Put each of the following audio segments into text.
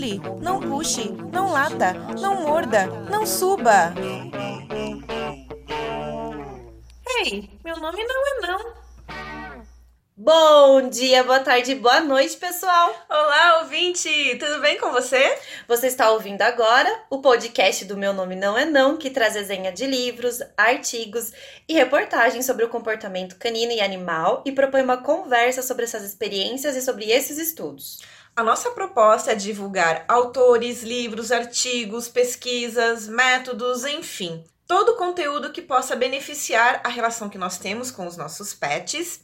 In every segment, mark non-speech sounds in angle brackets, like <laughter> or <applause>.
pule, não puxe, não lata, não morda, não suba. Ei, meu nome não é não. Bom dia, boa tarde, boa noite, pessoal! Olá, ouvinte! Tudo bem com você? Você está ouvindo agora o podcast do Meu Nome Não É Não, que traz resenha de livros, artigos e reportagens sobre o comportamento canino e animal e propõe uma conversa sobre essas experiências e sobre esses estudos. A nossa proposta é divulgar autores, livros, artigos, pesquisas, métodos, enfim, todo o conteúdo que possa beneficiar a relação que nós temos com os nossos pets,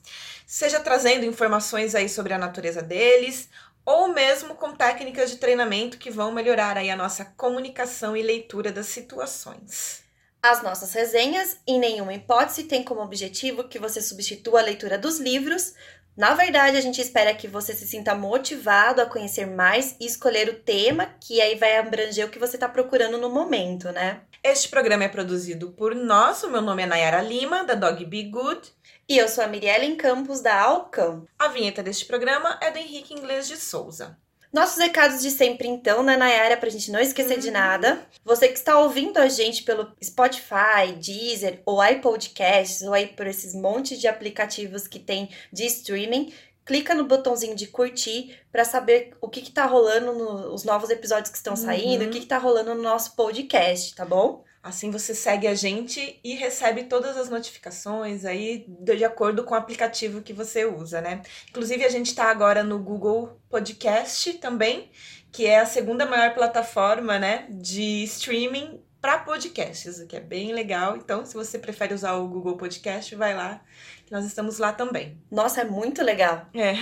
seja trazendo informações aí sobre a natureza deles, ou mesmo com técnicas de treinamento que vão melhorar aí a nossa comunicação e leitura das situações. As nossas resenhas, em nenhuma hipótese, têm como objetivo que você substitua a leitura dos livros. Na verdade, a gente espera que você se sinta motivado a conhecer mais e escolher o tema que aí vai abranger o que você está procurando no momento, né? Este programa é produzido por nós. O meu nome é Nayara Lima, da Dog Be Good. E eu sou a Mirielle Campos, da Alcão. A vinheta deste programa é do Henrique Inglês de Souza. Nossos recados de sempre, então, né, Nayara, pra gente não esquecer uhum. de nada. Você que está ouvindo a gente pelo Spotify, Deezer ou iPodcasts, ou aí por esses montes de aplicativos que tem de streaming, clica no botãozinho de curtir para saber o que, que tá rolando nos no, novos episódios que estão saindo, uhum. o que, que tá rolando no nosso podcast, tá bom? Assim você segue a gente e recebe todas as notificações aí de acordo com o aplicativo que você usa, né? Inclusive a gente está agora no Google Podcast também, que é a segunda maior plataforma, né, de streaming para podcasts, o que é bem legal. Então, se você prefere usar o Google Podcast, vai lá nós estamos lá também. Nossa, é muito legal. É.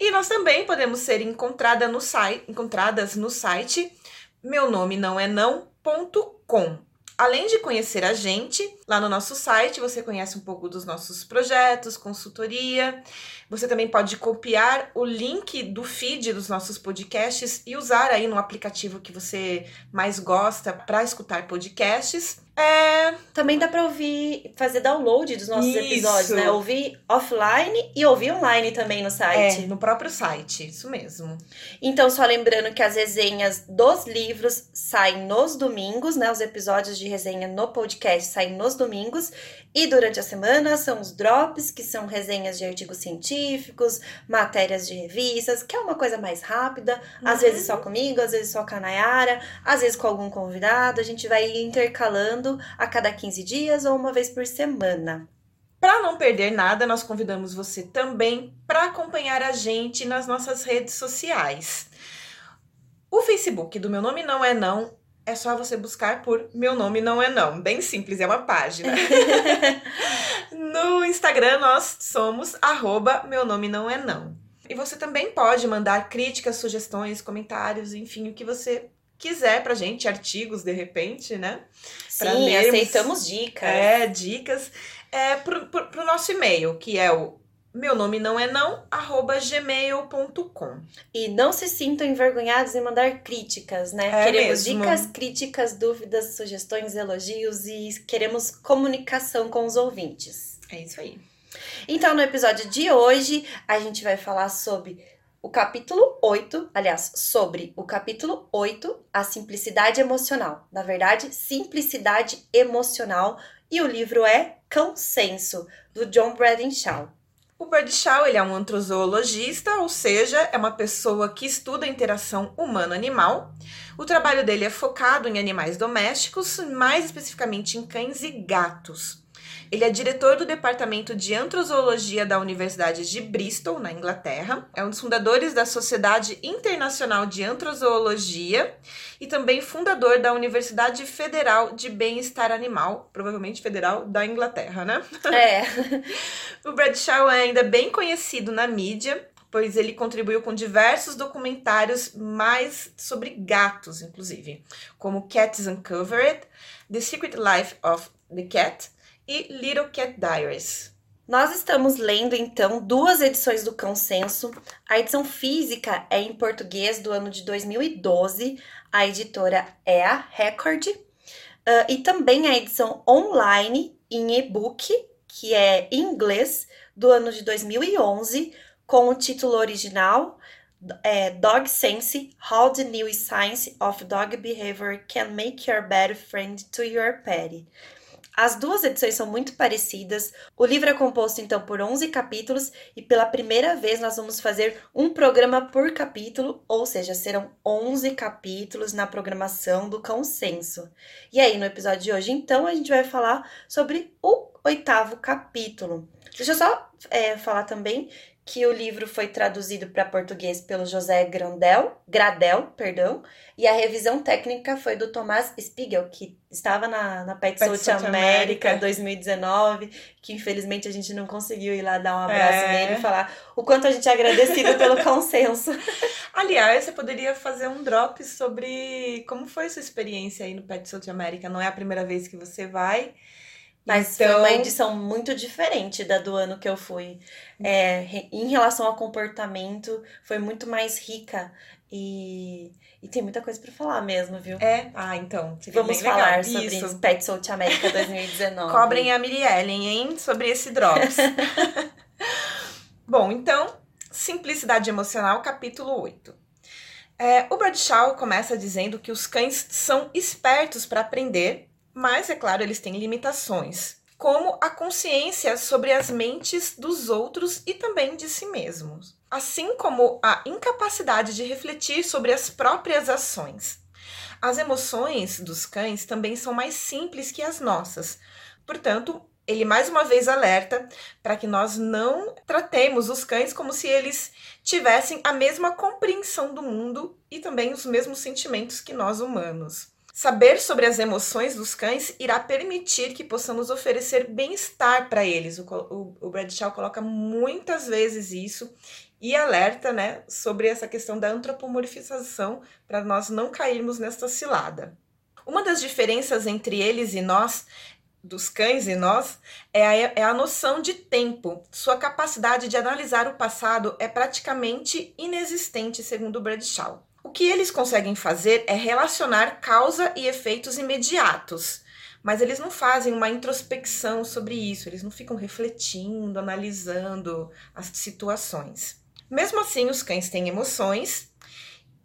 E nós também podemos ser encontrada no site, encontradas no site meu nome não é não.com. Além de conhecer a gente, lá no nosso site você conhece um pouco dos nossos projetos, consultoria. Você também pode copiar o link do feed dos nossos podcasts e usar aí no aplicativo que você mais gosta para escutar podcasts. É... Também dá para ouvir, fazer download dos nossos Isso. episódios, né? Ouvir offline e ouvir online também no site. É, no próprio site, isso mesmo. Então, só lembrando que as resenhas dos livros saem nos domingos, né? Os episódios de resenha no podcast saem nos domingos. E durante a semana são os drops, que são resenhas de artigos científicos, matérias de revistas, que é uma coisa mais rápida, uhum. às vezes só comigo, às vezes só com a Nayara, às vezes com algum convidado. A gente vai intercalando a cada 15 dias ou uma vez por semana. Para não perder nada, nós convidamos você também para acompanhar a gente nas nossas redes sociais. O Facebook do Meu Nome Não É Não é só você buscar por Meu Nome Não É Não. Bem simples, é uma página. <laughs> no Instagram nós somos arroba Meu Nome Não É Não. E você também pode mandar críticas, sugestões, comentários, enfim, o que você quiser pra gente, artigos de repente, né? Pra Sim, lermos, aceitamos dicas. É, dicas. É, pro, pro, pro nosso e-mail, que é o meu nome não é não, arroba gmail.com. E não se sintam envergonhados em mandar críticas, né? É queremos mesmo. dicas, críticas, dúvidas, sugestões, elogios e queremos comunicação com os ouvintes. É isso aí. Então, no episódio de hoje, a gente vai falar sobre o capítulo 8, aliás, sobre o capítulo 8, a simplicidade emocional. Na verdade, simplicidade emocional. E o livro é Consenso, do John Bradshaw. O Bradshaw ele é um antrozoologista, ou seja, é uma pessoa que estuda a interação humano-animal. O trabalho dele é focado em animais domésticos, mais especificamente em cães e gatos. Ele é diretor do Departamento de Antrozoologia da Universidade de Bristol, na Inglaterra. É um dos fundadores da Sociedade Internacional de Antrozoologia e também fundador da Universidade Federal de Bem-Estar Animal, provavelmente federal da Inglaterra, né? É. <laughs> o Bradshaw é ainda bem conhecido na mídia, pois ele contribuiu com diversos documentários mais sobre gatos, inclusive, como Cats Uncovered, The Secret Life of the Cat e Little Cat Diaries. Nós estamos lendo então duas edições do Consenso. A edição física é em português do ano de 2012, a editora é a Record, uh, e também a edição online em e-book, que é em inglês, do ano de 2011, com o título original é, Dog Sense: How the New Science of Dog Behavior Can Make Your Better Friend to Your Pet. As duas edições são muito parecidas. O livro é composto então por 11 capítulos e pela primeira vez nós vamos fazer um programa por capítulo, ou seja, serão 11 capítulos na programação do Consenso. E aí, no episódio de hoje, então, a gente vai falar sobre o oitavo capítulo. Deixa eu só é, falar também que o livro foi traduzido para português pelo José Grandel, Gradel, perdão, e a revisão técnica foi do Tomás Spiegel, que estava na, na Pet, Pet South América 2019, que infelizmente a gente não conseguiu ir lá dar um abraço é. nele e falar o quanto a gente é agradecido pelo <laughs> consenso. Aliás, você poderia fazer um drop sobre como foi sua experiência aí no Pet South América. Não é a primeira vez que você vai. Mas então... foi uma então edição muito diferente da do ano que eu fui. É, em relação ao comportamento, foi muito mais rica e, e tem muita coisa para falar mesmo, viu? É, ah, então. Vamos falar sobre isso. Pet South America <laughs> 2019. Cobrem a Miriellen, hein, sobre esse Drops. <laughs> Bom, então, Simplicidade Emocional, capítulo 8. É, o Bradshaw começa dizendo que os cães são espertos para aprender mas, é claro, eles têm limitações, como a consciência sobre as mentes dos outros e também de si mesmos, assim como a incapacidade de refletir sobre as próprias ações. As emoções dos cães também são mais simples que as nossas, portanto, ele mais uma vez alerta para que nós não tratemos os cães como se eles tivessem a mesma compreensão do mundo e também os mesmos sentimentos que nós humanos. Saber sobre as emoções dos cães irá permitir que possamos oferecer bem-estar para eles. O, o, o Bradshaw coloca muitas vezes isso e alerta né, sobre essa questão da antropomorfização para nós não cairmos nesta cilada. Uma das diferenças entre eles e nós, dos cães e nós, é a, é a noção de tempo. Sua capacidade de analisar o passado é praticamente inexistente, segundo Bradshaw. O que eles conseguem fazer é relacionar causa e efeitos imediatos, mas eles não fazem uma introspecção sobre isso, eles não ficam refletindo, analisando as situações. Mesmo assim, os cães têm emoções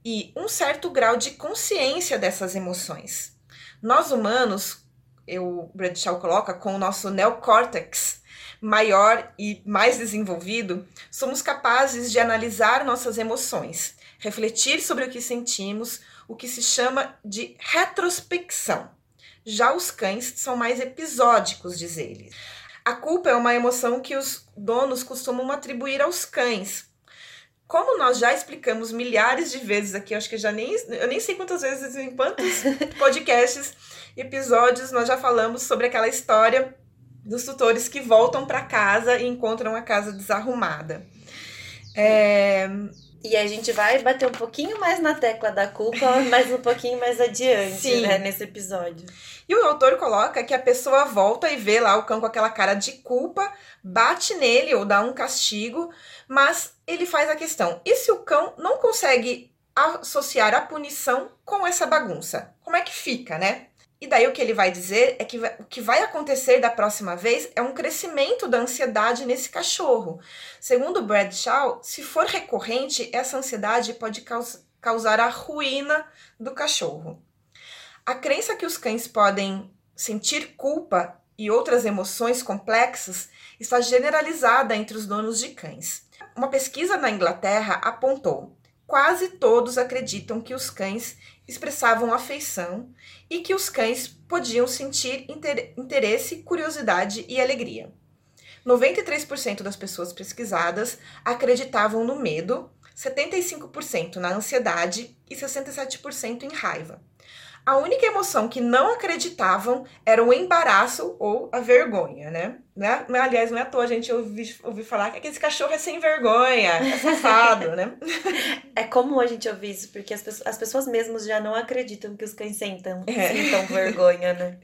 e um certo grau de consciência dessas emoções. Nós humanos, eu, Bradshaw coloca, com o nosso neocórtex maior e mais desenvolvido, somos capazes de analisar nossas emoções refletir sobre o que sentimos, o que se chama de retrospecção. Já os cães são mais episódicos, diz ele. A culpa é uma emoção que os donos costumam atribuir aos cães. Como nós já explicamos milhares de vezes aqui, acho que já nem eu nem sei quantas vezes em quantos <laughs> podcasts, episódios nós já falamos sobre aquela história dos tutores que voltam para casa e encontram a casa desarrumada. É, e a gente vai bater um pouquinho mais na tecla da culpa, <laughs> mas um pouquinho mais adiante, Sim. né, nesse episódio. E o autor coloca que a pessoa volta e vê lá o cão com aquela cara de culpa, bate nele ou dá um castigo, mas ele faz a questão: e se o cão não consegue associar a punição com essa bagunça? Como é que fica, né? E daí o que ele vai dizer é que o que vai acontecer da próxima vez é um crescimento da ansiedade nesse cachorro. Segundo Bradshaw, se for recorrente, essa ansiedade pode caus causar a ruína do cachorro. A crença que os cães podem sentir culpa e outras emoções complexas está generalizada entre os donos de cães. Uma pesquisa na Inglaterra apontou: quase todos acreditam que os cães expressavam afeição e que os cães podiam sentir interesse, curiosidade e alegria. 93% das pessoas pesquisadas acreditavam no medo, 75% na ansiedade e 67% em raiva. A única emoção que não acreditavam era o embaraço ou a vergonha, né? né? Aliás, não é à toa a gente ouvir, ouvir falar que esse cachorro é sem vergonha, é safado, né? <laughs> É comum a gente ouvir isso, porque as pessoas, as pessoas mesmas já não acreditam que os cães sentam, é. sintam vergonha, né?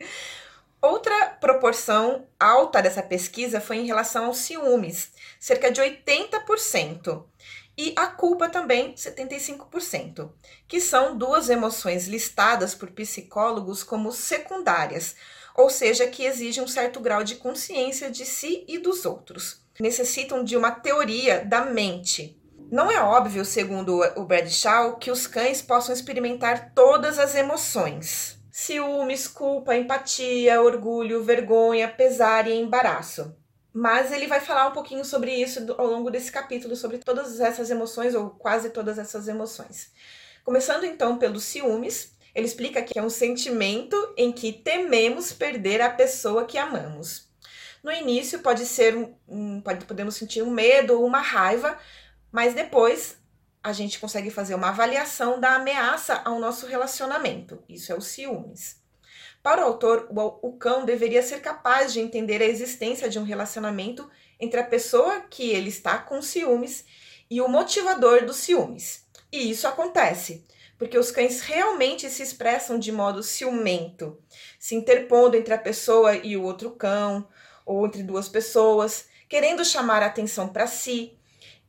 Outra proporção alta dessa pesquisa foi em relação aos ciúmes, cerca de 80% e a culpa também 75%, que são duas emoções listadas por psicólogos como secundárias, ou seja, que exigem um certo grau de consciência de si e dos outros. Necessitam de uma teoria da mente. Não é óbvio, segundo o Bradshaw, que os cães possam experimentar todas as emoções. Ciúmes, culpa, empatia, orgulho, vergonha, pesar e embaraço. Mas ele vai falar um pouquinho sobre isso ao longo desse capítulo, sobre todas essas emoções, ou quase todas essas emoções. Começando então pelos ciúmes, ele explica que é um sentimento em que tememos perder a pessoa que amamos. No início pode ser um, pode, podemos sentir um medo ou uma raiva, mas depois a gente consegue fazer uma avaliação da ameaça ao nosso relacionamento. Isso é o ciúmes. Para o autor, o, cão deveria ser capaz de entender a existência de um relacionamento entre a pessoa que ele está com ciúmes e o motivador dos ciúmes. E isso acontece porque os cães realmente se expressam de modo ciumento, se interpondo entre a pessoa e o outro cão, ou entre duas pessoas, querendo chamar a atenção para si,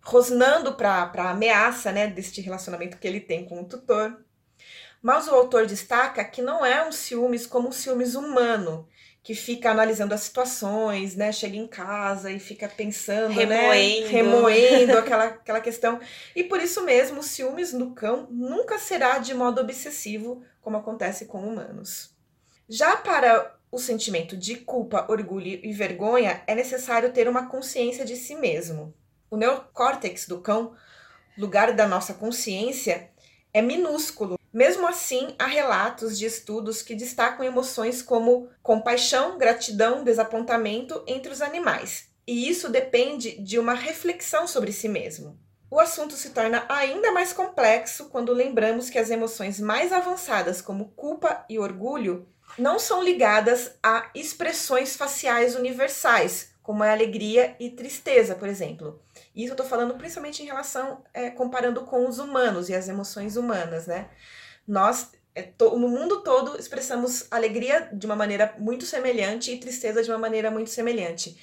rosnando para a ameaça né, deste relacionamento que ele tem com o tutor. Mas o autor destaca que não é um ciúmes como um ciúmes humano, que fica analisando as situações, né? Chega em casa e fica pensando, remoendo, né? remoendo <laughs> aquela, aquela questão. E por isso mesmo, o ciúmes no cão nunca será de modo obsessivo, como acontece com humanos. Já para o sentimento de culpa, orgulho e vergonha, é necessário ter uma consciência de si mesmo. O neocórtex do cão, lugar da nossa consciência, é minúsculo. Mesmo assim, há relatos de estudos que destacam emoções como compaixão, gratidão, desapontamento entre os animais. E isso depende de uma reflexão sobre si mesmo. O assunto se torna ainda mais complexo quando lembramos que as emoções mais avançadas, como culpa e orgulho, não são ligadas a expressões faciais universais, como a alegria e tristeza, por exemplo. Isso eu estou falando principalmente em relação, é, comparando com os humanos e as emoções humanas, né? Nós, é, no mundo todo, expressamos alegria de uma maneira muito semelhante e tristeza de uma maneira muito semelhante.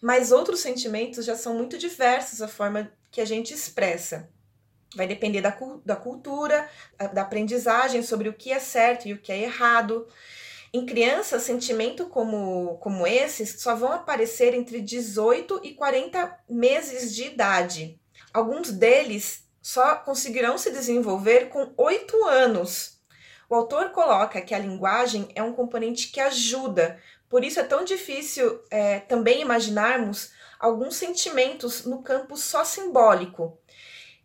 Mas outros sentimentos já são muito diversos a forma que a gente expressa. Vai depender da, da cultura, da aprendizagem sobre o que é certo e o que é errado. Em crianças, sentimentos como, como esses só vão aparecer entre 18 e 40 meses de idade. Alguns deles só conseguirão se desenvolver com 8 anos. O autor coloca que a linguagem é um componente que ajuda, por isso é tão difícil é, também imaginarmos alguns sentimentos no campo só simbólico.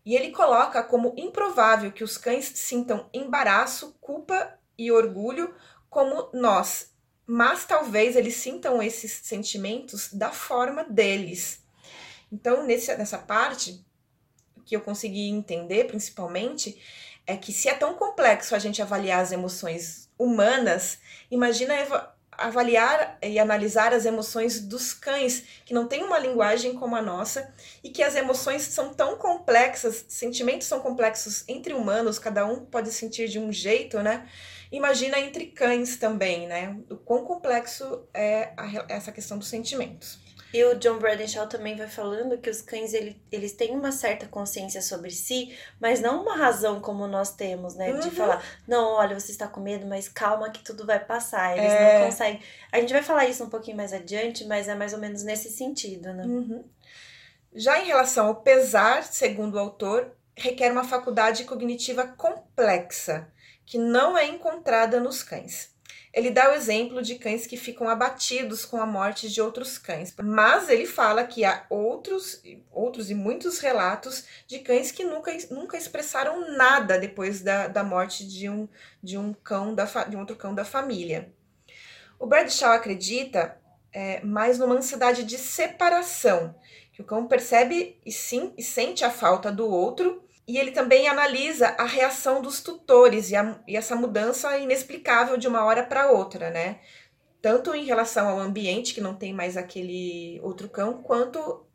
E ele coloca como improvável que os cães sintam embaraço, culpa e orgulho como nós, mas talvez eles sintam esses sentimentos da forma deles. Então, nesse, nessa parte, que eu consegui entender principalmente é que se é tão complexo a gente avaliar as emoções humanas, imagina avaliar e analisar as emoções dos cães, que não têm uma linguagem como a nossa e que as emoções são tão complexas, sentimentos são complexos entre humanos, cada um pode sentir de um jeito, né? Imagina entre cães também, né? O quão complexo é essa questão dos sentimentos. E o John Bradenshaw também vai falando que os cães ele, eles têm uma certa consciência sobre si, mas não uma razão como nós temos, né? De uhum. falar, não, olha, você está com medo, mas calma que tudo vai passar. Eles é... não conseguem. A gente vai falar isso um pouquinho mais adiante, mas é mais ou menos nesse sentido, né? Uhum. Já em relação ao pesar, segundo o autor, requer uma faculdade cognitiva complexa que não é encontrada nos cães. Ele dá o exemplo de cães que ficam abatidos com a morte de outros cães, mas ele fala que há outros, outros e muitos relatos de cães que nunca, nunca expressaram nada depois da, da morte de um, de um cão da, de um outro cão da família. O Bradshaw acredita é, mais numa ansiedade de separação, que o cão percebe e, sim, e sente a falta do outro e ele também analisa a reação dos tutores e, a, e essa mudança inexplicável de uma hora para outra, né? Tanto em relação ao ambiente, que não tem mais aquele outro cão, quanto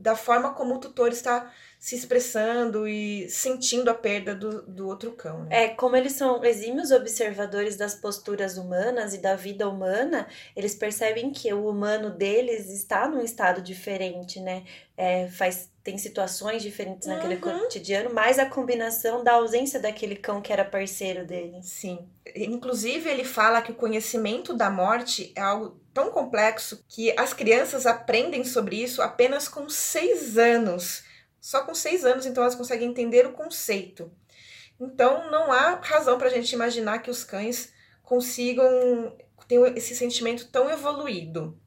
da forma como o tutor está se expressando e sentindo a perda do, do outro cão. Né? É, como eles são exímios observadores das posturas humanas e da vida humana, eles percebem que o humano deles está num estado diferente, né? É, faz tem situações diferentes uhum. naquele cotidiano, mas a combinação da ausência daquele cão que era parceiro dele. Sim. Inclusive, ele fala que o conhecimento da morte é algo tão complexo que as crianças aprendem sobre isso apenas com seis anos Só com seis anos, então, elas conseguem entender o conceito. Então, não há razão para a gente imaginar que os cães consigam ter esse sentimento tão evoluído.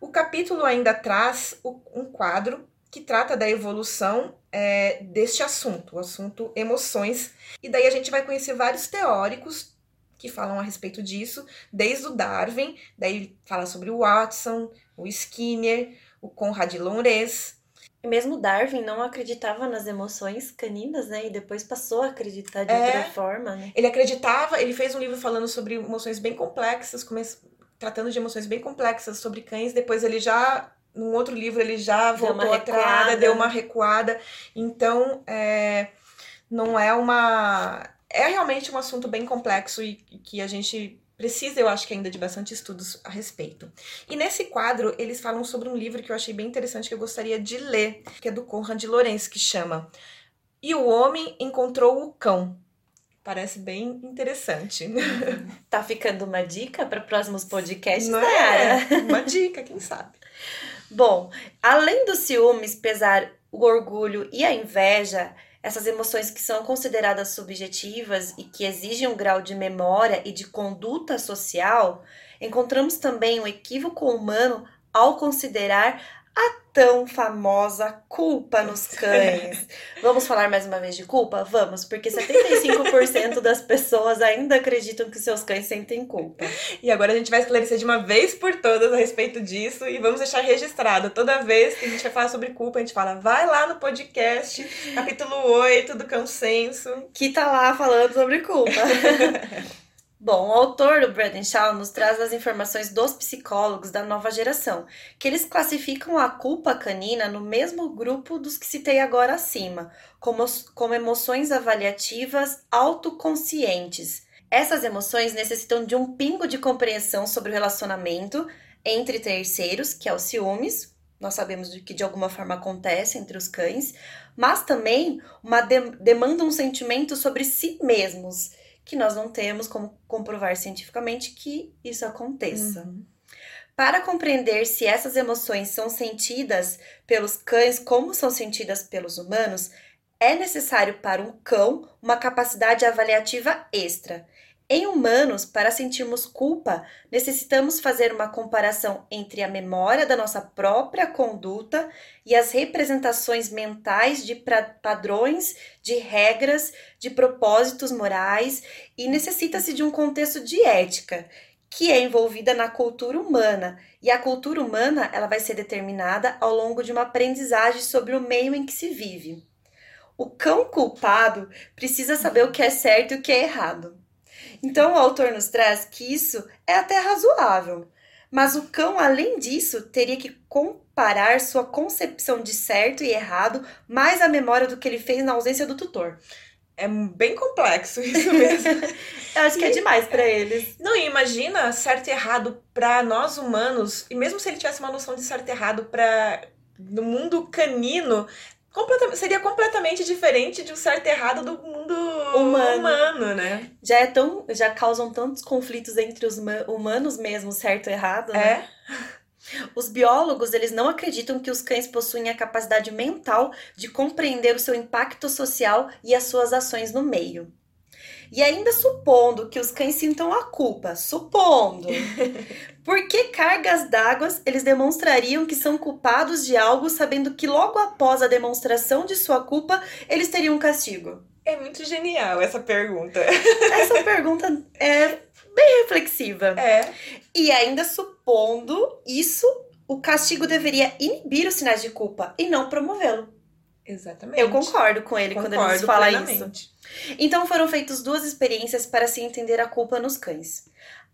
O capítulo ainda traz um quadro que trata da evolução é, deste assunto, o assunto emoções. E daí a gente vai conhecer vários teóricos que falam a respeito disso, desde o Darwin, daí fala sobre o Watson, o Skinner, o Conrad Lorenz. Mesmo Darwin não acreditava nas emoções caninas, né? E depois passou a acreditar de é, outra forma, né? Ele acreditava, ele fez um livro falando sobre emoções bem complexas, tratando de emoções bem complexas sobre cães, depois ele já num outro livro ele já voltou atrás, deu uma recuada. Então, é, não é uma. É realmente um assunto bem complexo e, e que a gente precisa, eu acho que ainda, de bastante estudos a respeito. E nesse quadro, eles falam sobre um livro que eu achei bem interessante, que eu gostaria de ler, que é do Conrad Lorenz, que chama E o Homem Encontrou o Cão. Parece bem interessante. Tá ficando uma dica para próximos podcasts, Não é? Uma dica, quem sabe. Bom, além dos ciúmes, pesar, o orgulho e a inveja, essas emoções que são consideradas subjetivas e que exigem um grau de memória e de conduta social, encontramos também um equívoco humano ao considerar a tão famosa culpa nos cães. <laughs> Vamos falar mais uma vez de culpa? Vamos, porque 75% das pessoas ainda acreditam que seus cães sentem culpa. E agora a gente vai esclarecer de uma vez por todas a respeito disso e vamos deixar registrado. Toda vez que a gente vai falar sobre culpa, a gente fala, vai lá no podcast, capítulo 8 do Cão Senso. Que tá lá falando sobre culpa. <laughs> Bom, o autor do Braden Shaw nos traz as informações dos psicólogos da nova geração, que eles classificam a culpa canina no mesmo grupo dos que citei agora acima, como, como emoções avaliativas autoconscientes. Essas emoções necessitam de um pingo de compreensão sobre o relacionamento entre terceiros, que é o ciúmes, nós sabemos que de alguma forma acontece entre os cães, mas também uma de demanda um sentimento sobre si mesmos que nós não temos como comprovar cientificamente que isso aconteça. Uhum. Para compreender se essas emoções são sentidas pelos cães como são sentidas pelos humanos, é necessário para um cão uma capacidade avaliativa extra. Em humanos, para sentirmos culpa, necessitamos fazer uma comparação entre a memória da nossa própria conduta e as representações mentais de padrões, de regras, de propósitos morais e necessita-se de um contexto de ética que é envolvida na cultura humana. E a cultura humana, ela vai ser determinada ao longo de uma aprendizagem sobre o meio em que se vive. O cão culpado precisa saber o que é certo e o que é errado. Então, o autor nos traz que isso é até razoável. Mas o cão, além disso, teria que comparar sua concepção de certo e errado mais a memória do que ele fez na ausência do tutor. É bem complexo isso mesmo. <laughs> Eu acho que é demais para eles. Não, e imagina certo e errado para nós humanos, e mesmo se ele tivesse uma noção de certo e errado para no mundo canino, completamente, seria completamente diferente de um certo e errado do mundo humano. humano, né? Já é tão, já causam tantos conflitos entre os humanos mesmo, certo e errado, né? É. Os biólogos, eles não acreditam que os cães possuem a capacidade mental de compreender o seu impacto social e as suas ações no meio. E ainda supondo que os cães sintam a culpa, supondo, <laughs> por que cargas d'água eles demonstrariam que são culpados de algo, sabendo que logo após a demonstração de sua culpa, eles teriam um castigo? É muito genial essa pergunta. Essa pergunta é bem reflexiva. É. E ainda supondo isso, o castigo deveria inibir os sinais de culpa e não promovê-lo. Exatamente. Eu concordo com ele concordo quando ele fala plenamente. isso. Então foram feitas duas experiências para se entender a culpa nos cães.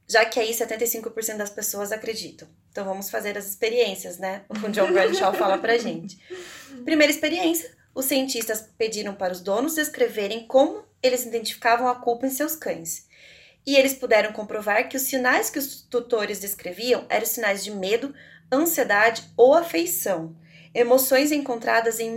Já que aí 75% das pessoas acreditam. Então vamos fazer as experiências, né? O John Bradshaw fala pra gente. <laughs> Primeira experiência, os cientistas pediram para os donos descreverem como eles identificavam a culpa em seus cães. E eles puderam comprovar que os sinais que os tutores descreviam eram sinais de medo, ansiedade ou afeição, emoções encontradas em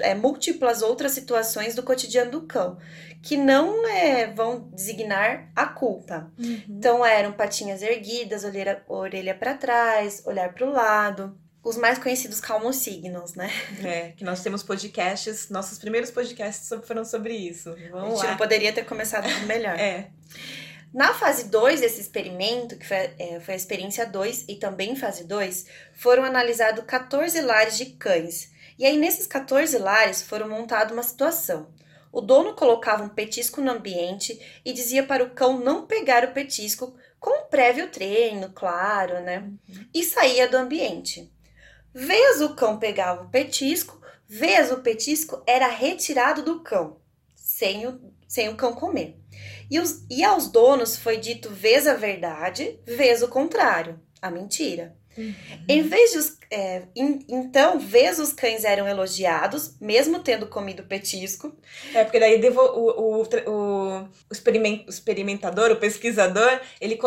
é, múltiplas outras situações do cotidiano do cão, que não é, vão designar a culpa. Uhum. Então eram patinhas erguidas, orelha, orelha para trás, olhar para o lado, Os mais conhecidos calmos-signos, né? É, que nós temos podcasts, nossos primeiros podcasts foram sobre isso. Vamos a gente lá. não poderia ter começado melhor. <laughs> É. Na fase 2 desse experimento, que foi, é, foi a experiência 2 e também fase 2, foram analisados 14 lares de cães. E aí, nesses 14 lares, foram montada uma situação. O dono colocava um petisco no ambiente e dizia para o cão não pegar o petisco, com um prévio treino, claro, né? E saía do ambiente. Vez o cão pegava o petisco, vez o petisco era retirado do cão, sem o, sem o cão comer. E, os, e aos donos foi dito vez a verdade, vez o contrário, a mentira. Uhum. Em vez de os, é, in, então, vez os cães eram elogiados, mesmo tendo comido petisco. É, porque daí devo, o, o, o, experimentador, o pesquisador, ele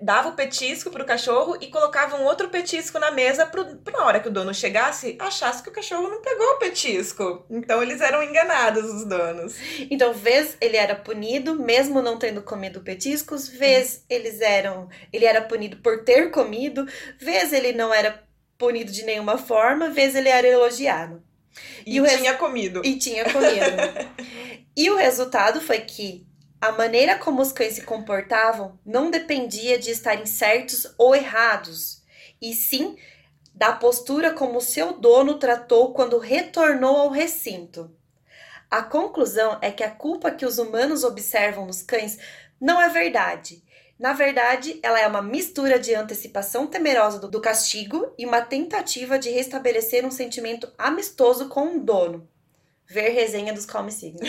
dava o petisco pro cachorro e colocava um outro petisco na mesa pro, pra hora que o dono chegasse, achasse que o cachorro não pegou o petisco. Então eles eram enganados, os donos. Então, vez ele era punido, mesmo não tendo comido petiscos, vez eles eram. Ele era punido por ter comido, vez ele não era punido de nenhuma forma, vez ele era elogiado. E, e tinha res... comido. E tinha comido. <laughs> e o resultado foi que a maneira como os cães se comportavam não dependia de estarem certos ou errados, e sim da postura como seu dono tratou quando retornou ao recinto. A conclusão é que a culpa que os humanos observam nos cães não é verdade, na verdade, ela é uma mistura de antecipação temerosa do, castigo e uma tentativa de restabelecer um sentimento amistoso com o dono. Ver resenha dos Calm Signos. <laughs>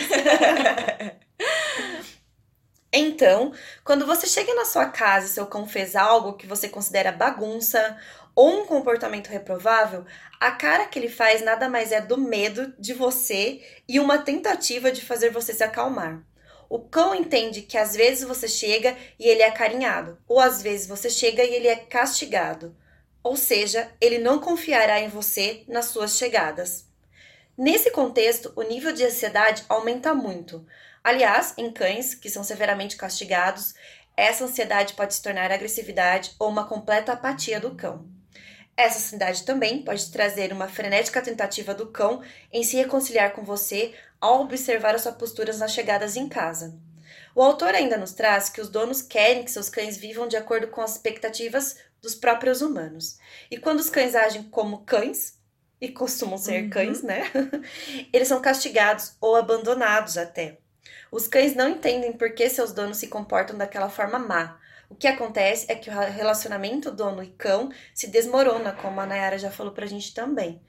então, quando você chega na sua casa e seu cão fez algo que você considera bagunça ou um comportamento reprovável, a cara que ele faz nada mais é do medo de você e uma tentativa de fazer você se acalmar. O cão entende que às vezes você chega e ele é carinhado, ou às vezes você chega e ele é castigado. Ou seja, ele não confiará em você nas suas chegadas. Nesse contexto, o nível de ansiedade aumenta muito. Aliás, em cães que são severamente castigados, essa ansiedade pode se tornar agressividade ou uma completa apatia do cão. Essa ansiedade também pode trazer uma frenética tentativa do cão em se reconciliar com você ao observar as suas posturas nas chegadas em casa. O autor ainda nos traz que os donos querem que seus cães vivam de acordo com as expectativas dos próprios humanos. E quando os cães agem como cães, e costumam ser uhum. cães, né? <laughs> Eles são castigados ou abandonados até. Os cães não entendem por que seus donos se comportam daquela forma má. O que acontece é que o relacionamento dono e cão se desmorona, como a Nayara já falou pra gente também.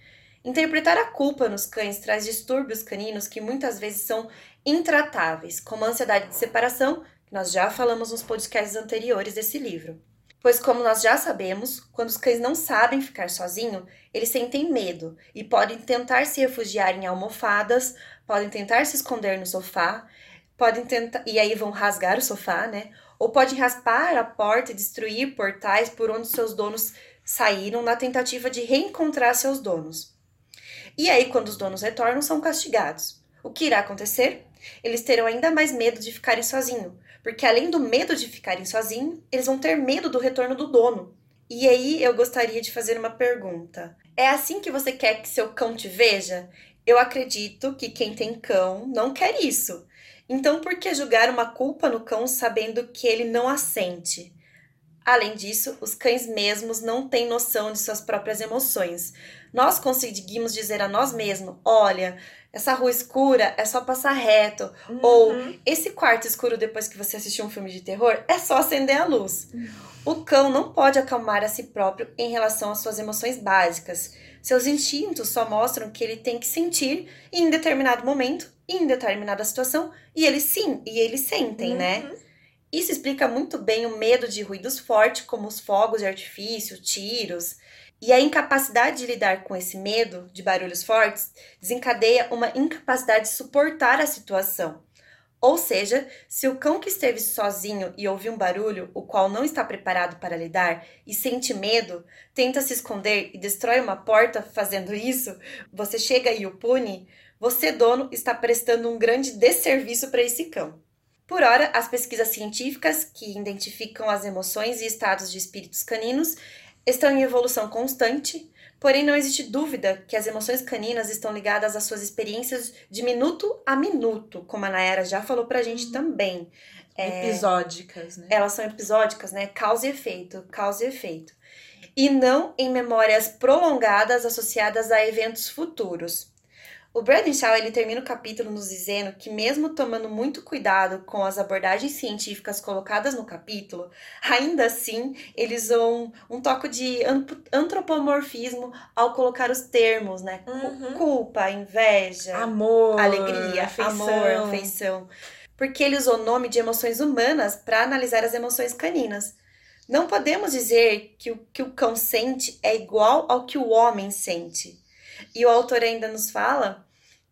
Interpretar a culpa nos cães traz distúrbios caninos que muitas vezes são intratáveis, como a ansiedade de separação, que nós já falamos nos podcasts anteriores desse livro. Pois, como nós já sabemos, quando os cães não sabem ficar sozinhos, eles sentem medo e podem tentar se refugiar em almofadas, podem tentar se esconder no sofá, podem tentar e aí vão rasgar o sofá, né? Ou podem raspar a porta e destruir portais por onde seus donos saíram na tentativa de reencontrar seus donos. E aí, quando os donos retornam, são castigados. O que irá acontecer? Eles terão ainda mais medo de ficarem sozinhos, porque além do medo de ficarem sozinhos, eles vão ter medo do retorno do dono. E aí eu gostaria de fazer uma pergunta. É assim que você quer que seu cão te veja? Eu acredito que quem tem cão não quer isso. Então, por que julgar uma culpa no cão sabendo que ele não a sente? Além disso, os cães mesmos não têm noção de suas próprias emoções nós conseguimos dizer a nós mesmos: olha, essa rua escura é só passar reto. Uhum. Ou esse quarto escuro depois que você assistiu um filme de terror é só acender a luz. Uhum. O cão não pode acalmar a si próprio em relação às suas emoções básicas. Seus instintos só mostram que ele tem que sentir em determinado momento, em determinada situação, e eles sim, e eles sentem, né? uhum. né? Isso explica muito bem o medo de ruídos fortes, como os fogos de artifício, tiros. E a incapacidade de lidar com esse medo de barulhos fortes desencadeia uma incapacidade de suportar a situação. Ou seja, se o cão que esteve sozinho e ouviu um barulho, o qual não está preparado para lidar e sente medo, tenta se esconder e destrói uma porta fazendo isso, você chega e o pune, você, dono, está prestando um grande desserviço para esse cão. Por ora, as pesquisas científicas que identificam as emoções e estados de espíritos caninos estão em evolução constante, Porém, não existe dúvida que as emoções caninas estão ligadas às suas experiências de minuto a minuto, como a Nayara já falou pra gente também. É, episódicas, né? Elas são episódicas, né? Causa e efeito, causa e efeito. E não em memórias prolongadas associadas a eventos futuros. O Bradshaw ele termina o capítulo nos dizendo que mesmo tomando muito cuidado com as abordagens científicas colocadas no capítulo, ainda assim eles usam um toque de antropomorfismo ao colocar os termos, né? Uhum. Culpa, inveja, amor, alegria, afeição. amor, afeição. Porque ele usou o nome de emoções humanas para analisar as emoções caninas. Não podemos dizer que o que o cão sente é igual ao que o homem sente. E o autor ainda nos fala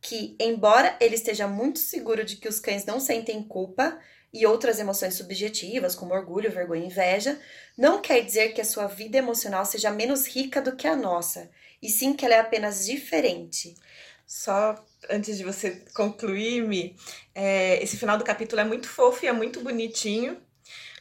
que, embora ele esteja muito seguro de que os cães não sentem culpa e outras emoções subjetivas, como orgulho, vergonha e inveja, não quer dizer que a sua vida emocional seja menos rica do que a nossa, e sim que ela é apenas diferente. Só antes de você concluir-me, é, esse final do capítulo é muito fofo e é muito bonitinho.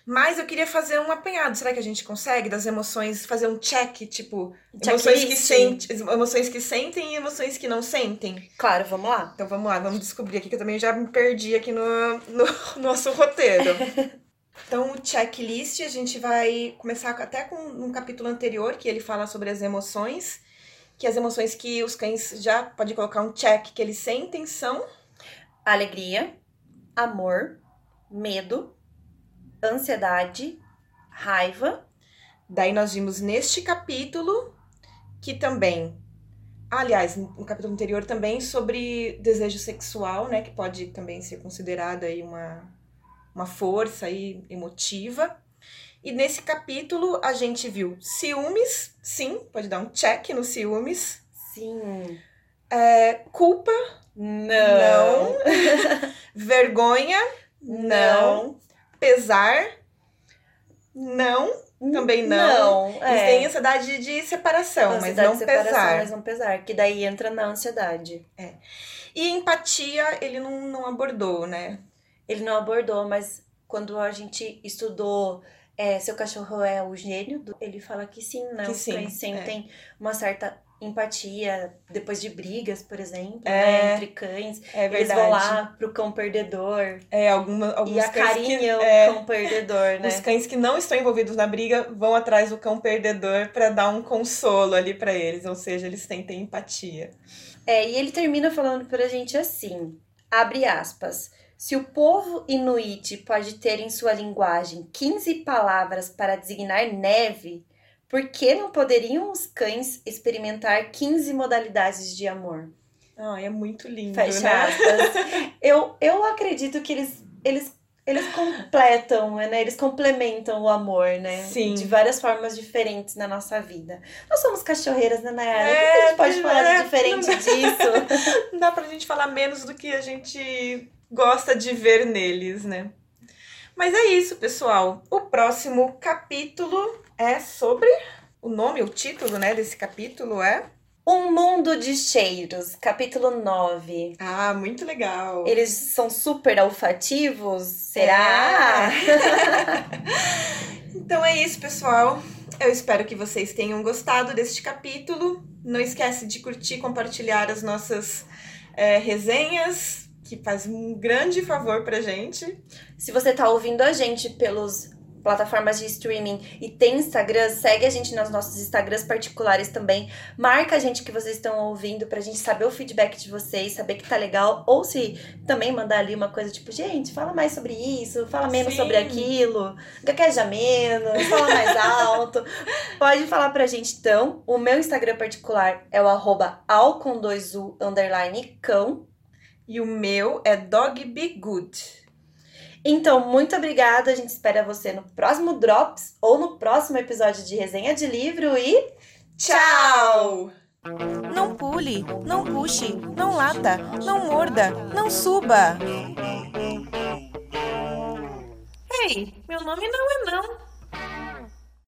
Mas eu queria fazer um apanhado. Será que a gente consegue das emoções, fazer um check, tipo, emoções que, sente, emoções que sentem e emoções que não sentem? Claro, vamos lá. Então vamos lá, vamos descobrir aqui que eu também já me perdi aqui no, no <laughs> nosso roteiro. <laughs> Então, o checklist, a gente vai começar até com um capítulo anterior, que ele fala sobre as emoções, que as emoções que os cães já pode colocar um check que eles sentem são alegria, amor, medo, ansiedade, raiva. Daí nós vimos neste capítulo que também, aliás, no capítulo anterior também sobre desejo sexual, né, que pode também ser considerada aí uma, uma força aí emotiva. E nesse capítulo a gente viu ciúmes, sim, pode dar um check no ciúmes. Sim. É, culpa, não. não. <laughs> Vergonha, não. não. Pesar, não. Também não. não é. Eles têm ansiedade de separação, ansiedade mas não de separação, pesar. Mas não pesar, que daí entra na ansiedade. É. E empatia ele não, não abordou, né? Ele não abordou, mas quando a gente estudou é, seu cachorro é o gênio, ele fala que sim, né? Que Os sim, cães sentem é. uma certa empatia depois de brigas, por exemplo, é, né, entre cães. É verdade. Eles vão lá pro cão perdedor. É, alguma, alguns e acarinham que, é, o cão perdedor, né? Os cães que não estão envolvidos na briga vão atrás do cão perdedor para dar um consolo ali para eles, ou seja, eles sentem empatia. É, e ele termina falando pra gente assim, abre aspas, se o povo inuit pode ter em sua linguagem 15 palavras para designar neve, por que não poderiam os cães experimentar 15 modalidades de amor? Ah, é muito lindo, Fecha né? aspas. eu, eu acredito que eles, eles, eles completam, né? Eles complementam o amor, né? Sim. De várias formas diferentes na nossa vida. Nós somos cachorreiras, né, Nayara? É, a gente pode falar é, de diferente não <laughs> disso? Não dá pra gente falar menos do que a gente gosta de ver neles, né? Mas é isso, pessoal. O próximo capítulo é sobre o nome, o título, né, desse capítulo é um Mundo de Cheiros, capítulo 9. Ah, muito legal. Eles são super olfativos? Será? É. <laughs> então é isso, pessoal. Eu espero que vocês tenham gostado deste capítulo. Não esquece de curtir, compartilhar as nossas é, resenhas, que faz um grande favor pra gente. Se você tá ouvindo a gente pelos plataformas de streaming e tem Instagram, segue a gente nos nossos Instagrams particulares também. Marca a gente que vocês estão ouvindo pra gente saber o feedback de vocês, saber que tá legal. Ou se também mandar ali uma coisa tipo, gente, fala mais sobre isso, fala menos Sim. sobre aquilo, gagueja menos, fala mais <laughs> alto. Pode falar pra gente então. O meu Instagram particular é o arroba al com dois u underline cão. E o meu é dogbegood. Então, muito obrigada. A gente espera você no próximo Drops ou no próximo episódio de Resenha de Livro e. Tchau! Não pule, não puxe, não lata, não morda, não suba. Ei, meu nome não é não.